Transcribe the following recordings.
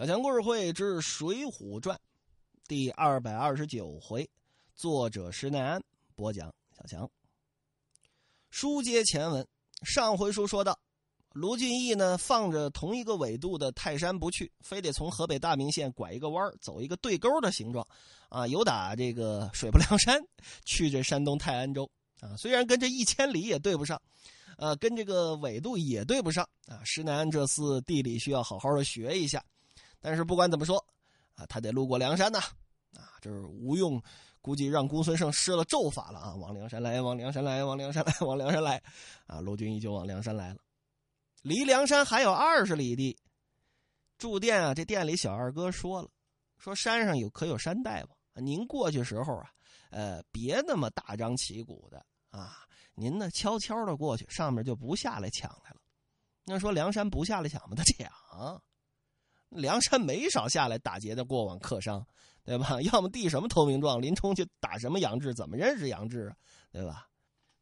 小强故事会之《水浒传》第二百二十九回，作者施耐庵播讲。小强，书接前文，上回书说到，卢俊义呢放着同一个纬度的泰山不去，非得从河北大名县拐一个弯走一个对勾的形状，啊，由打这个水泊梁山去这山东泰安州啊，虽然跟这一千里也对不上。呃，跟这个纬度也对不上啊！施耐庵这次地理需要好好的学一下，但是不管怎么说，啊，他得路过梁山呐，啊，这是吴用估计让公孙胜施了咒法了啊！往梁山来，往梁山来，往梁山来，往梁山来，啊，卢俊义就往梁山来了。离梁山还有二十里地，住店啊，这店里小二哥说了，说山上有可有山大王，您过去时候啊，呃，别那么大张旗鼓的啊。您呢，悄悄的过去，上面就不下来抢来了。那说梁山不下来抢吗？他抢，梁山没少下来打劫的过往客商，对吧？要么递什么投名状，林冲去打什么杨志，怎么认识杨志啊？对吧？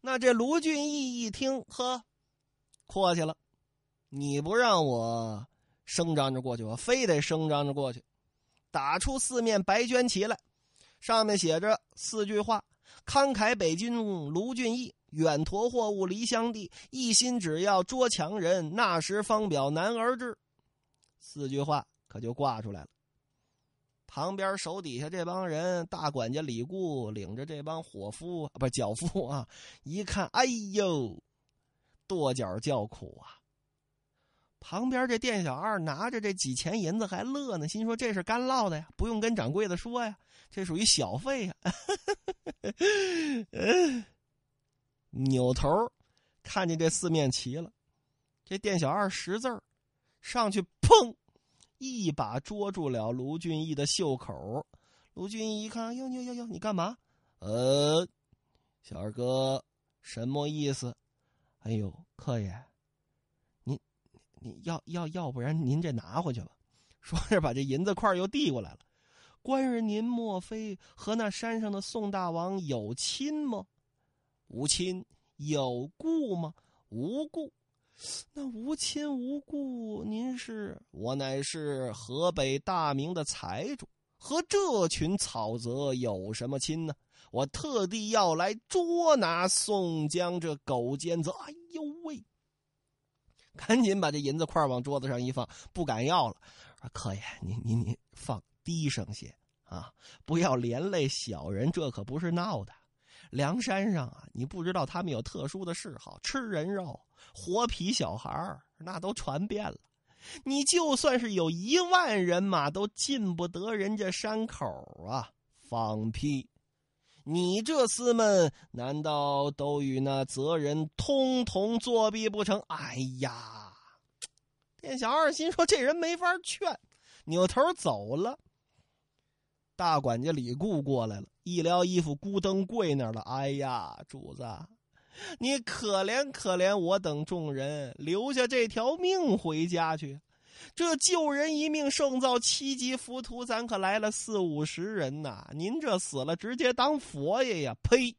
那这卢俊义一听，呵，阔气了，你不让我声张着过去，我非得声张着过去，打出四面白绢旗来，上面写着四句话：慷慨北军卢俊义。远驮货物离乡地，一心只要捉强人，那时方表男儿志。四句话可就挂出来了。旁边手底下这帮人，大管家李固领着这帮伙夫啊，不脚夫啊，一看，哎呦，跺脚叫苦啊。旁边这店小二拿着这几钱银子还乐呢，心说这是干落的呀，不用跟掌柜的说呀，这属于小费呀。扭头看见这四面旗了，这店小二识字儿，上去砰，一把捉住了卢俊义的袖口。卢俊义一看，哟哟哟哟，你干嘛？呃，小二哥，什么意思？哎呦，客爷，您，你要要要不然您这拿回去吧。说着把这银子块又递过来了。官人，您莫非和那山上的宋大王有亲吗？无亲有故吗？无故，那无亲无故，您是我乃是河北大名的财主，和这群草泽有什么亲呢？我特地要来捉拿宋江这狗奸贼。哎呦喂！赶紧把这银子块往桌子上一放，不敢要了。客爷，您您您放低声些啊，不要连累小人，这可不是闹的。梁山上啊，你不知道他们有特殊的嗜好，吃人肉、活皮小孩那都传遍了。你就算是有一万人马，都进不得人家山口啊！放屁！你这厮们难道都与那贼人通同作弊不成？哎呀！店小二心说这人没法劝，扭头走了。大管家李固过来了，一撩衣服，咕噔跪那儿了。哎呀，主子，你可怜可怜我等众人，留下这条命回家去。这救人一命胜造七级浮屠，咱可来了四五十人呐。您这死了，直接当佛爷呀！呸！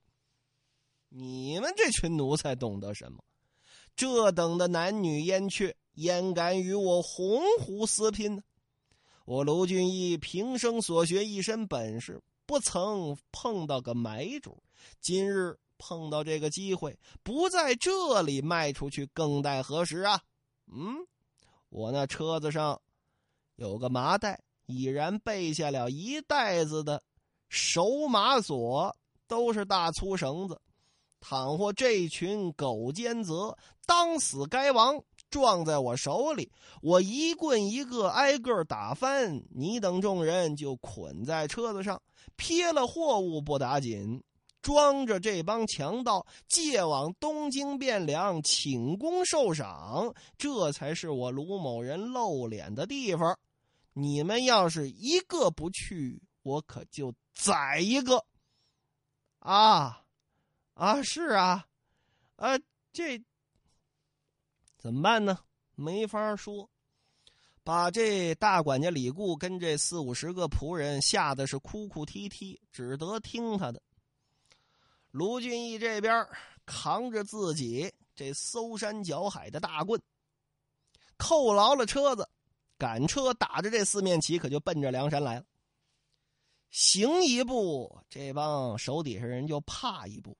你们这群奴才懂得什么？这等的男女燕雀，焉敢与我鸿鹄私拼呢？我卢俊义平生所学一身本事，不曾碰到个买主。今日碰到这个机会，不在这里卖出去，更待何时啊？嗯，我那车子上有个麻袋，已然备下了一袋子的手马锁，都是大粗绳子。倘或这群狗奸贼当死该亡。撞在我手里，我一棍一个挨个打翻，你等众人就捆在车子上，撇了货物不打紧，装着这帮强盗，借往东京汴梁请功受赏，这才是我卢某人露脸的地方。你们要是一个不去，我可就宰一个。啊，啊，是啊，啊，这。怎么办呢？没法说，把这大管家李固跟这四五十个仆人吓得是哭哭啼啼，只得听他的。卢俊义这边扛着自己这搜山剿海的大棍，扣牢了车子，赶车打着这四面旗，可就奔着梁山来了。行一步，这帮手底下人就怕一步。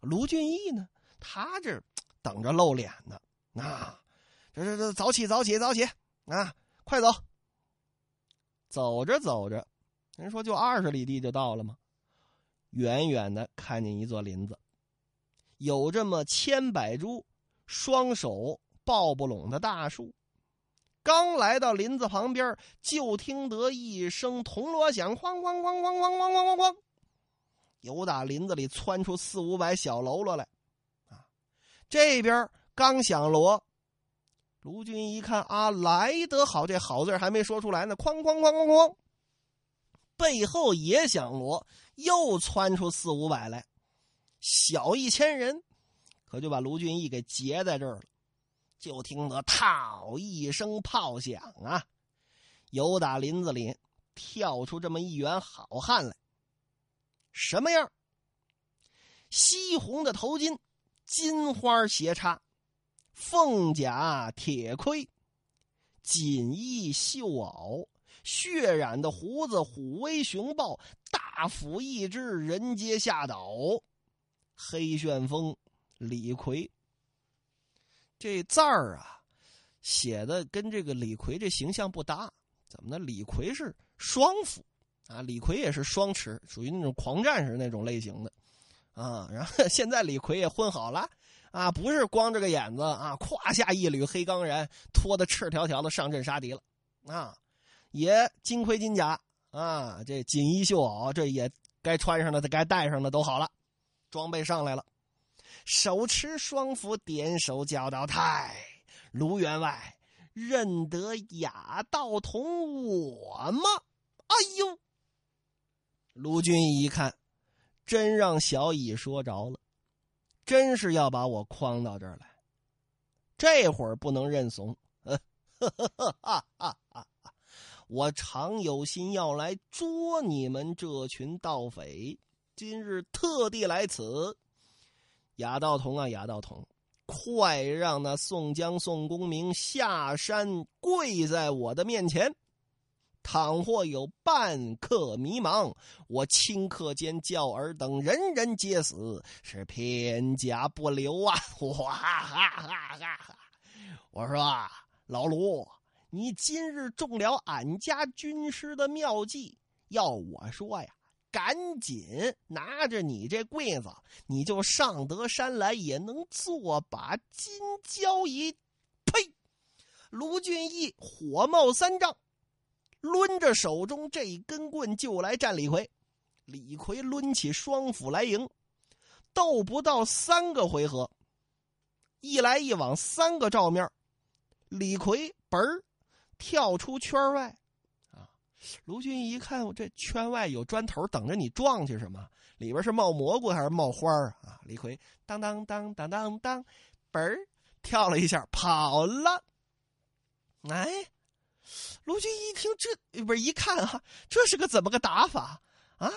卢俊义呢，他这等着露脸呢。啊，这这这，早起早起早起啊，快走！走着走着，人说就二十里地就到了吗？远远的看见一座林子，有这么千百株双手抱不拢的大树。刚来到林子旁边，就听得一声铜锣响，哐哐哐哐哐哐哐哐哐，由打林子里窜出四五百小喽啰来。啊，这边刚响锣，卢俊一看啊，来得好，这好字还没说出来呢，哐哐哐哐哐，背后也响锣。又窜出四五百来，小一千人，可就把卢俊义给截在这儿了。就听得“套”一声炮响啊，由打林子里跳出这么一员好汉来。什么样？西红的头巾，金花斜插，凤甲铁盔，锦衣绣袄。血染的胡子，虎威熊豹，大斧一只，人皆吓倒。黑旋风李逵，这字儿啊，写的跟这个李逵这形象不搭。怎么呢？李逵是双斧啊，李逵也是双持，属于那种狂战士那种类型的啊。然后现在李逵也混好了啊，不是光着个眼子啊，胯下一缕黑钢髯，拖得赤条条的上阵杀敌了啊。也金盔金甲啊，这锦衣绣袄，这也该穿上的、该戴上的都好了，装备上来了。手持双斧，点手叫道：“太卢员外认得雅道同我吗？”哎呦，卢俊义一看，真让小乙说着了，真是要把我诓到这儿来，这会儿不能认怂。呵呵哈哈哈。我常有心要来捉你们这群盗匪，今日特地来此。雅道童啊，雅道童，快让那宋江、宋公明下山跪在我的面前。倘或有半刻迷茫，我顷刻间叫尔等人人皆死，是片甲不留啊！哇哈哈哈哈！我说啊老卢。你今日中了俺家军师的妙计，要我说呀，赶紧拿着你这柜子，你就上得山来，也能做把金交椅。呸！卢俊义火冒三丈，抡着手中这一根棍就来战李逵。李逵抡起双斧来迎，斗不到三个回合，一来一往三个照面，李逵嘣儿。跳出圈外，啊！卢俊义一看，这圈外有砖头等着你撞去，什么？里边是冒蘑菇还是冒花啊？李逵当当当当当当，嘣儿跳了一下跑了。哎，卢俊义一听这不是一看哈，这是个怎么个打法啊？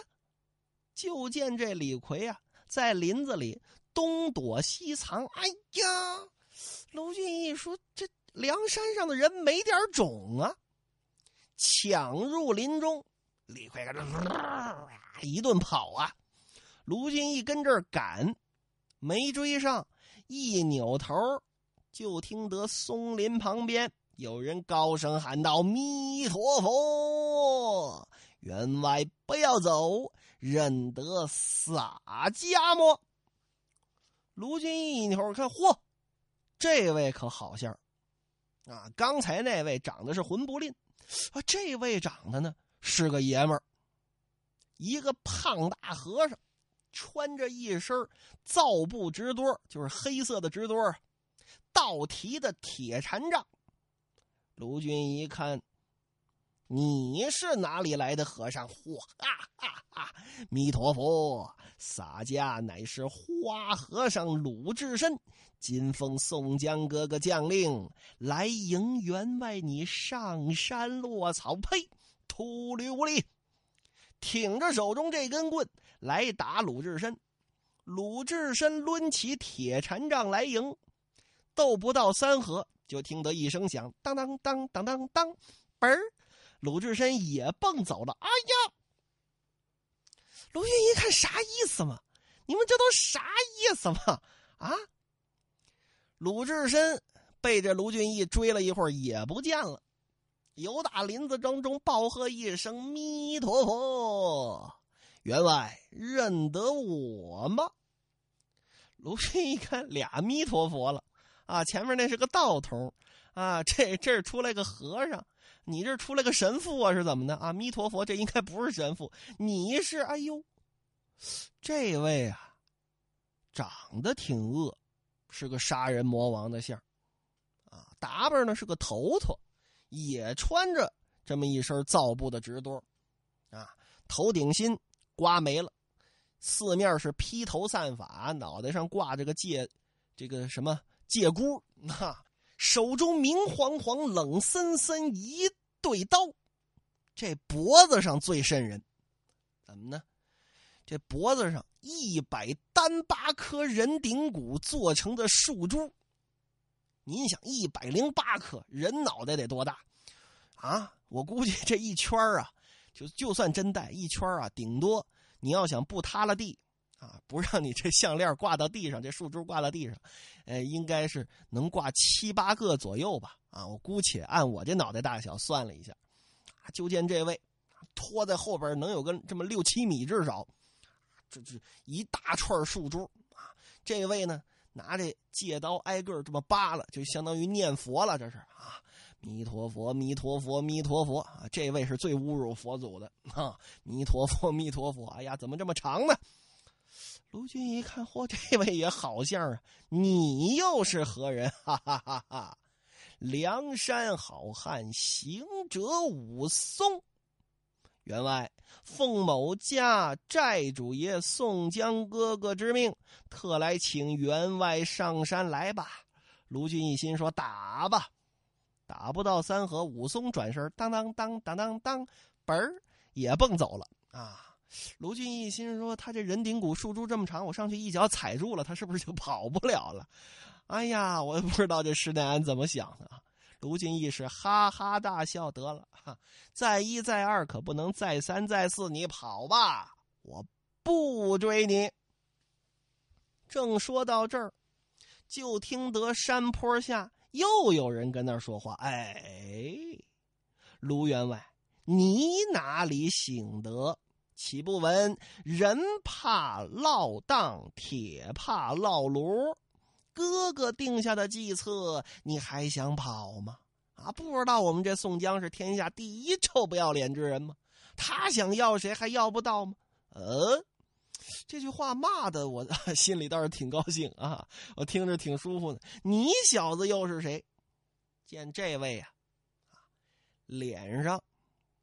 就见这李逵啊，在林子里东躲西藏。哎呀，卢俊义说这。梁山上的人没点种啊！抢入林中，李逵跟着一顿跑啊！卢俊义跟这儿赶，没追上，一扭头就听得松林旁边有人高声喊道：“弥陀佛，员外不要走，认得洒家么？”卢俊义一扭看，嚯，这位可好相啊，刚才那位长得是浑不吝，啊，这位长得呢是个爷们儿，一个胖大和尚，穿着一身皂布直裰，就是黑色的直裰，倒提的铁禅杖。卢俊一看。你是哪里来的和尚？嚯哈哈哈！弥陀佛，洒家乃是花和尚鲁智深，今奉宋江哥哥将令来迎员外你上山落草。呸！秃驴无礼！挺着手中这根棍来打鲁智深。鲁智深抡起铁禅杖来迎，斗不到三合，就听得一声响，当当当当当当，嘣儿，鲁智深也蹦走了。哎呀！卢俊一看啥意思嘛？你们这都啥意思嘛？啊！鲁智深背着卢俊义追了一会儿，也不见了。由打林子当中暴喝一声“弥陀佛”，员外认得我吗？卢俊一看俩弥陀佛了，啊，前面那是个道童，啊，这这出来个和尚，你这出来个神父啊，是怎么的啊？弥陀佛，这应该不是神父，你是？哎呦，这位啊，长得挺恶，是个杀人魔王的相啊，打扮呢是个头陀。也穿着这么一身皂布的直裰，啊，头顶心刮没了，四面是披头散发，脑袋上挂着个戒，这个什么借箍，啊，手中明晃晃、冷森森一对刀，这脖子上最瘆人，怎么呢？这脖子上一百单八颗人顶骨做成的树珠。您想，一百零八颗人脑袋得多大？啊，我估计这一圈啊，就就算真戴一圈啊，顶多你要想不塌了地，啊，不让你这项链挂到地上，这树珠挂到地上，呃，应该是能挂七八个左右吧？啊，我姑且按我这脑袋大小算了一下，就见这位拖在后边能有个这么六七米至少，这这一大串树珠啊，这位呢？拿这戒刀挨个这么扒了，就相当于念佛了。这是啊，弥陀佛，弥陀佛，弥陀佛啊！这位是最侮辱佛祖的啊！弥陀佛，弥陀佛！哎呀，怎么这么长呢？卢俊一看，嚯，这位也好像啊！你又是何人？哈哈哈哈！梁山好汉，行者武松。员外，奉某家寨主爷宋江哥哥之命，特来请员外上山来吧。卢俊一心说：“打吧，打不到三合。”武松转身，当当当当当当，嘣儿也蹦走了啊！卢俊义心说：“他这人顶骨树柱这么长，我上去一脚踩住了，他是不是就跑不了了？”哎呀，我也不知道这施耐庵怎么想的！卢俊义是哈哈大笑，得了，哈再一再二，可不能再三再四，你跑吧，我不追你。正说到这儿，就听得山坡下又有人跟那儿说话：“哎，卢员外，你哪里醒得？岂不闻人怕落当，铁怕烙炉？”哥哥定下的计策，你还想跑吗？啊，不知道我们这宋江是天下第一臭不要脸之人吗？他想要谁还要不到吗？呃，这句话骂的我 心里倒是挺高兴啊，我听着挺舒服的。你小子又是谁？见这位啊，脸上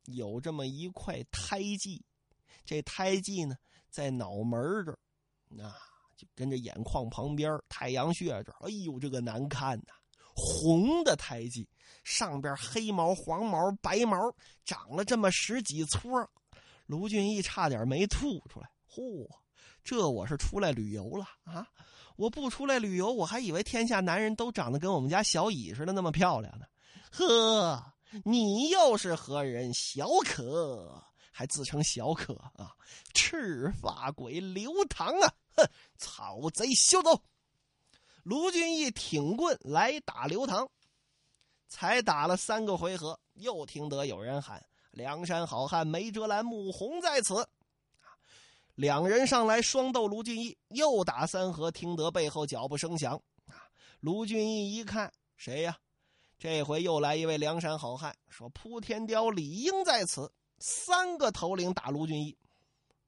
有这么一块胎记，这胎记呢在脑门这儿，啊。跟着眼眶旁边太阳穴这儿，哎呦，这个难看呐！红的胎记，上边黑毛、黄毛、白毛，长了这么十几撮。卢俊义差点没吐出来。嚯，这我是出来旅游了啊！我不出来旅游，我还以为天下男人都长得跟我们家小乙似的那么漂亮呢。呵，你又是何人？小可。还自称小可啊！赤发鬼刘唐啊！哼，草贼休走！卢俊义挺棍来打刘唐，才打了三个回合，又听得有人喊：“梁山好汉梅哲兰、穆弘在此！”两人上来双斗卢俊义，又打三合，听得背后脚步声响啊！卢俊义一看，谁呀？这回又来一位梁山好汉，说：“扑天雕李应在此。”三个头领打卢俊义，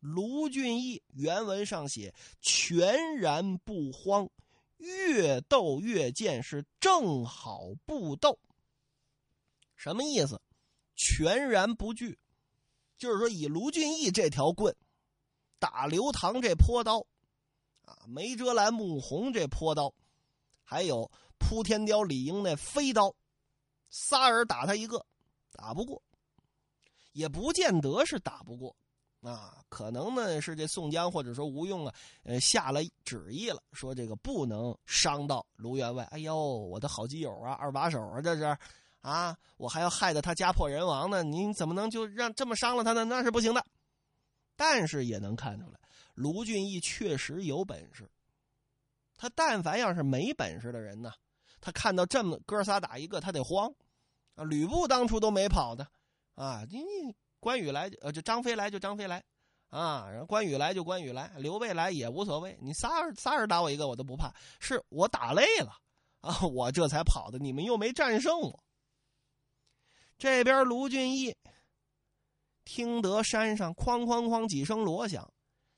卢俊义原文上写全然不慌，越斗越见是正好不斗。什么意思？全然不惧，就是说以卢俊义这条棍打刘唐这泼刀，啊，梅遮兰、穆弘这泼刀，还有扑天雕李应那飞刀，仨人打他一个，打不过。也不见得是打不过，啊，可能呢是这宋江或者说吴用啊，呃，下了旨意了，说这个不能伤到卢员外。哎呦，我的好基友啊，二把手啊，这是，啊，我还要害得他家破人亡呢，您怎么能就让这么伤了他呢？那是不行的。但是也能看出来，卢俊义确实有本事。他但凡要是没本事的人呢，他看到这么哥仨打一个，他得慌。啊，吕布当初都没跑的，啊，你你。关羽来，呃，就张飞来就张飞来，啊，然后关羽来就关羽来，刘备来也无所谓，你仨仨人打我一个我都不怕，是我打累了啊，我这才跑的，你们又没战胜我。这边卢俊义听得山上哐哐哐几声锣响，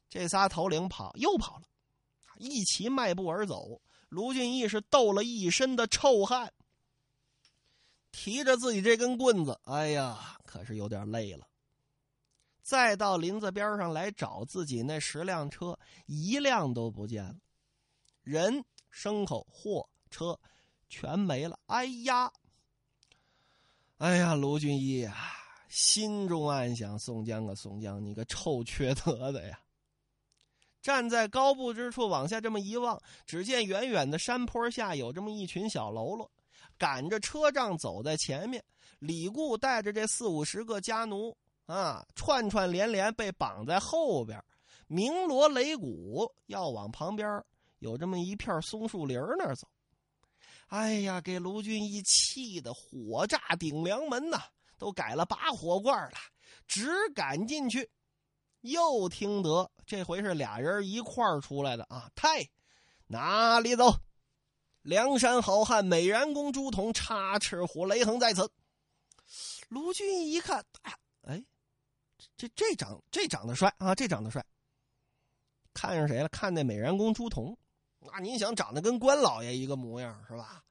这仨头领跑又跑了，一齐迈步而走。卢俊义是斗了一身的臭汗，提着自己这根棍子，哎呀，可是有点累了。再到林子边上来找自己那十辆车，一辆都不见了，人、牲口、货车全没了。哎呀，哎呀，卢俊义啊，心中暗想：宋江啊，宋江，你个臭缺德的呀！站在高步之处往下这么一望，只见远远的山坡下有这么一群小喽啰，赶着车仗走在前面，李固带着这四五十个家奴。啊，串串连连被绑在后边，鸣锣擂鼓，要往旁边有这么一片松树林那儿走。哎呀，给卢俊义气的火炸顶梁门呐，都改了拔火罐了，只赶进去。又听得这回是俩人一块儿出来的啊！太，哪里走？梁山好汉美髯公朱仝插翅虎雷横在此。卢俊义一看，哎。这这长这长得帅啊！这长得帅，看上谁了？看那美髯公朱仝，那您想长得跟关老爷一个模样是吧？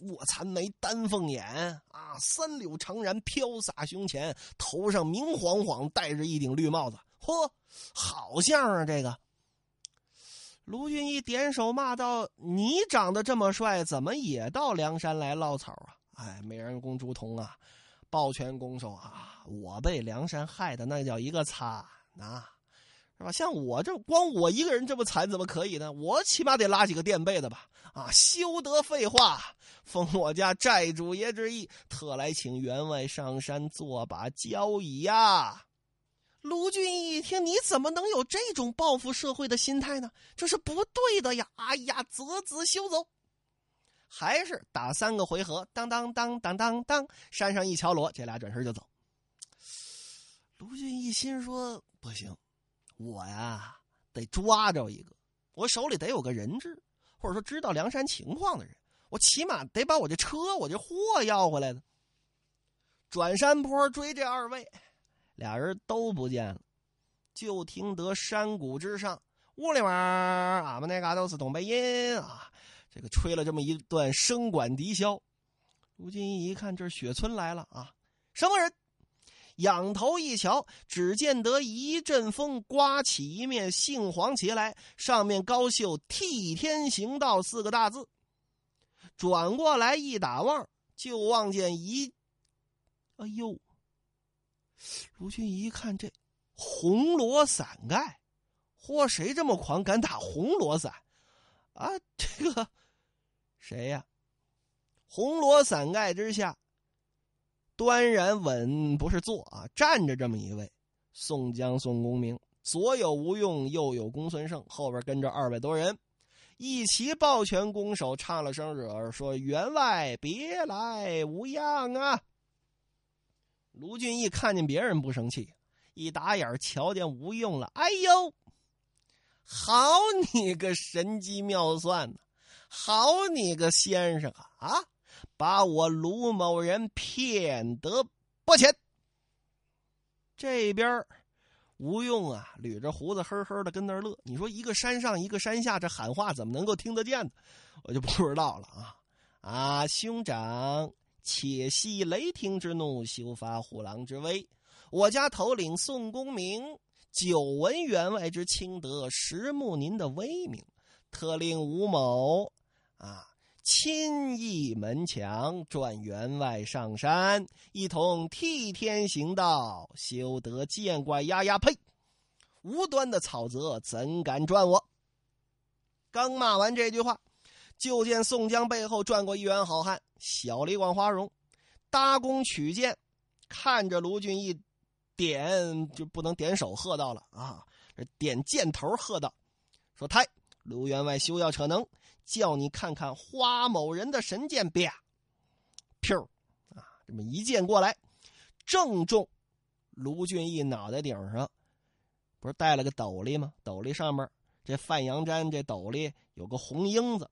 卧蚕眉，丹凤眼啊，三绺长髯飘洒胸前，头上明晃晃戴着一顶绿帽子，嚯，好像啊！这个卢俊义点手骂道：“你长得这么帅，怎么也到梁山来捞草啊？”哎，美髯公朱仝啊！抱拳拱手啊！我被梁山害的那叫一个惨呐，是吧？像我这光我一个人这么惨，怎么可以呢？我起码得拉几个垫背的吧？啊，休得废话！奉我家寨主爷之意，特来请员外上山做把交椅呀！卢俊义一听，你怎么能有这种报复社会的心态呢？这是不对的呀！哎呀，择子休走。还是打三个回合，当当当当当当，山上一敲锣，这俩转身就走。卢俊义心说：“不行，我呀得抓着一个，我手里得有个人质，或者说知道梁山情况的人，我起码得把我这车、我这货要回来的。”转山坡追这二位，俩人都不见了，就听得山谷之上，屋里面俺们那嘎都是东北音啊。这个吹了这么一段声管笛箫，卢俊义一看，这雪村来了啊！什么人？仰头一瞧，只见得一阵风刮起一面杏黄旗来，上面高绣“替天行道”四个大字。转过来一打望，就望见一，哎呦！卢俊一看，这红罗伞盖，嚯，谁这么狂，敢打红罗伞？啊，这个。谁呀？红罗伞盖之下，端然稳不是坐啊，站着这么一位宋江宋公明，左有吴用，右有公孙胜，后边跟着二百多人，一齐抱拳拱手，唱了声惹，说：“员外别来无恙啊！”卢俊义看见别人不生气，一打眼瞧见吴用了，哎呦，好你个神机妙算！好你个先生啊！啊，把我卢某人骗得不浅。这边吴用啊，捋着胡子，呵呵的跟那儿乐。你说一个山上，一个山下，这喊话怎么能够听得见呢？我就不知道了啊！啊，兄长，且息雷霆之怒，休发虎狼之威。我家头领宋公明久闻员外之清德，实慕您的威名，特令吴某。啊！亲倚门墙，转员外上山，一同替天行道，休得见怪。丫丫呸！无端的草泽怎敢转我？刚骂完这句话，就见宋江背后转过一员好汉，小李广花荣，搭弓取箭，看着卢俊义，点就不能点手，喝道了啊！点箭头，喝道：“说太卢员外休要逞能，叫你看看花某人的神箭！”啪，噗，啊，这么一箭过来，正中卢俊义脑袋顶上，不是带了个斗笠吗？斗笠上面。这范阳毡这斗笠有个红缨子，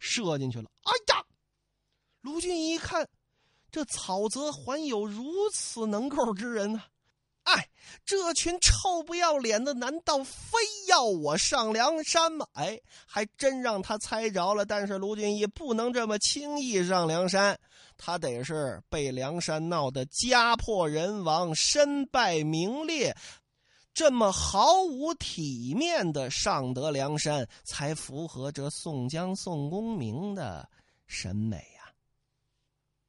射进去了。哎呀！卢俊义一看，这草泽还有如此能够之人呢！哎，这群臭不要脸的，难道非要我上梁山吗？哎，还真让他猜着了。但是卢俊义不能这么轻易上梁山，他得是被梁山闹得家破人亡、身败名裂。这么毫无体面的上得梁山，才符合这宋江、宋公明的审美。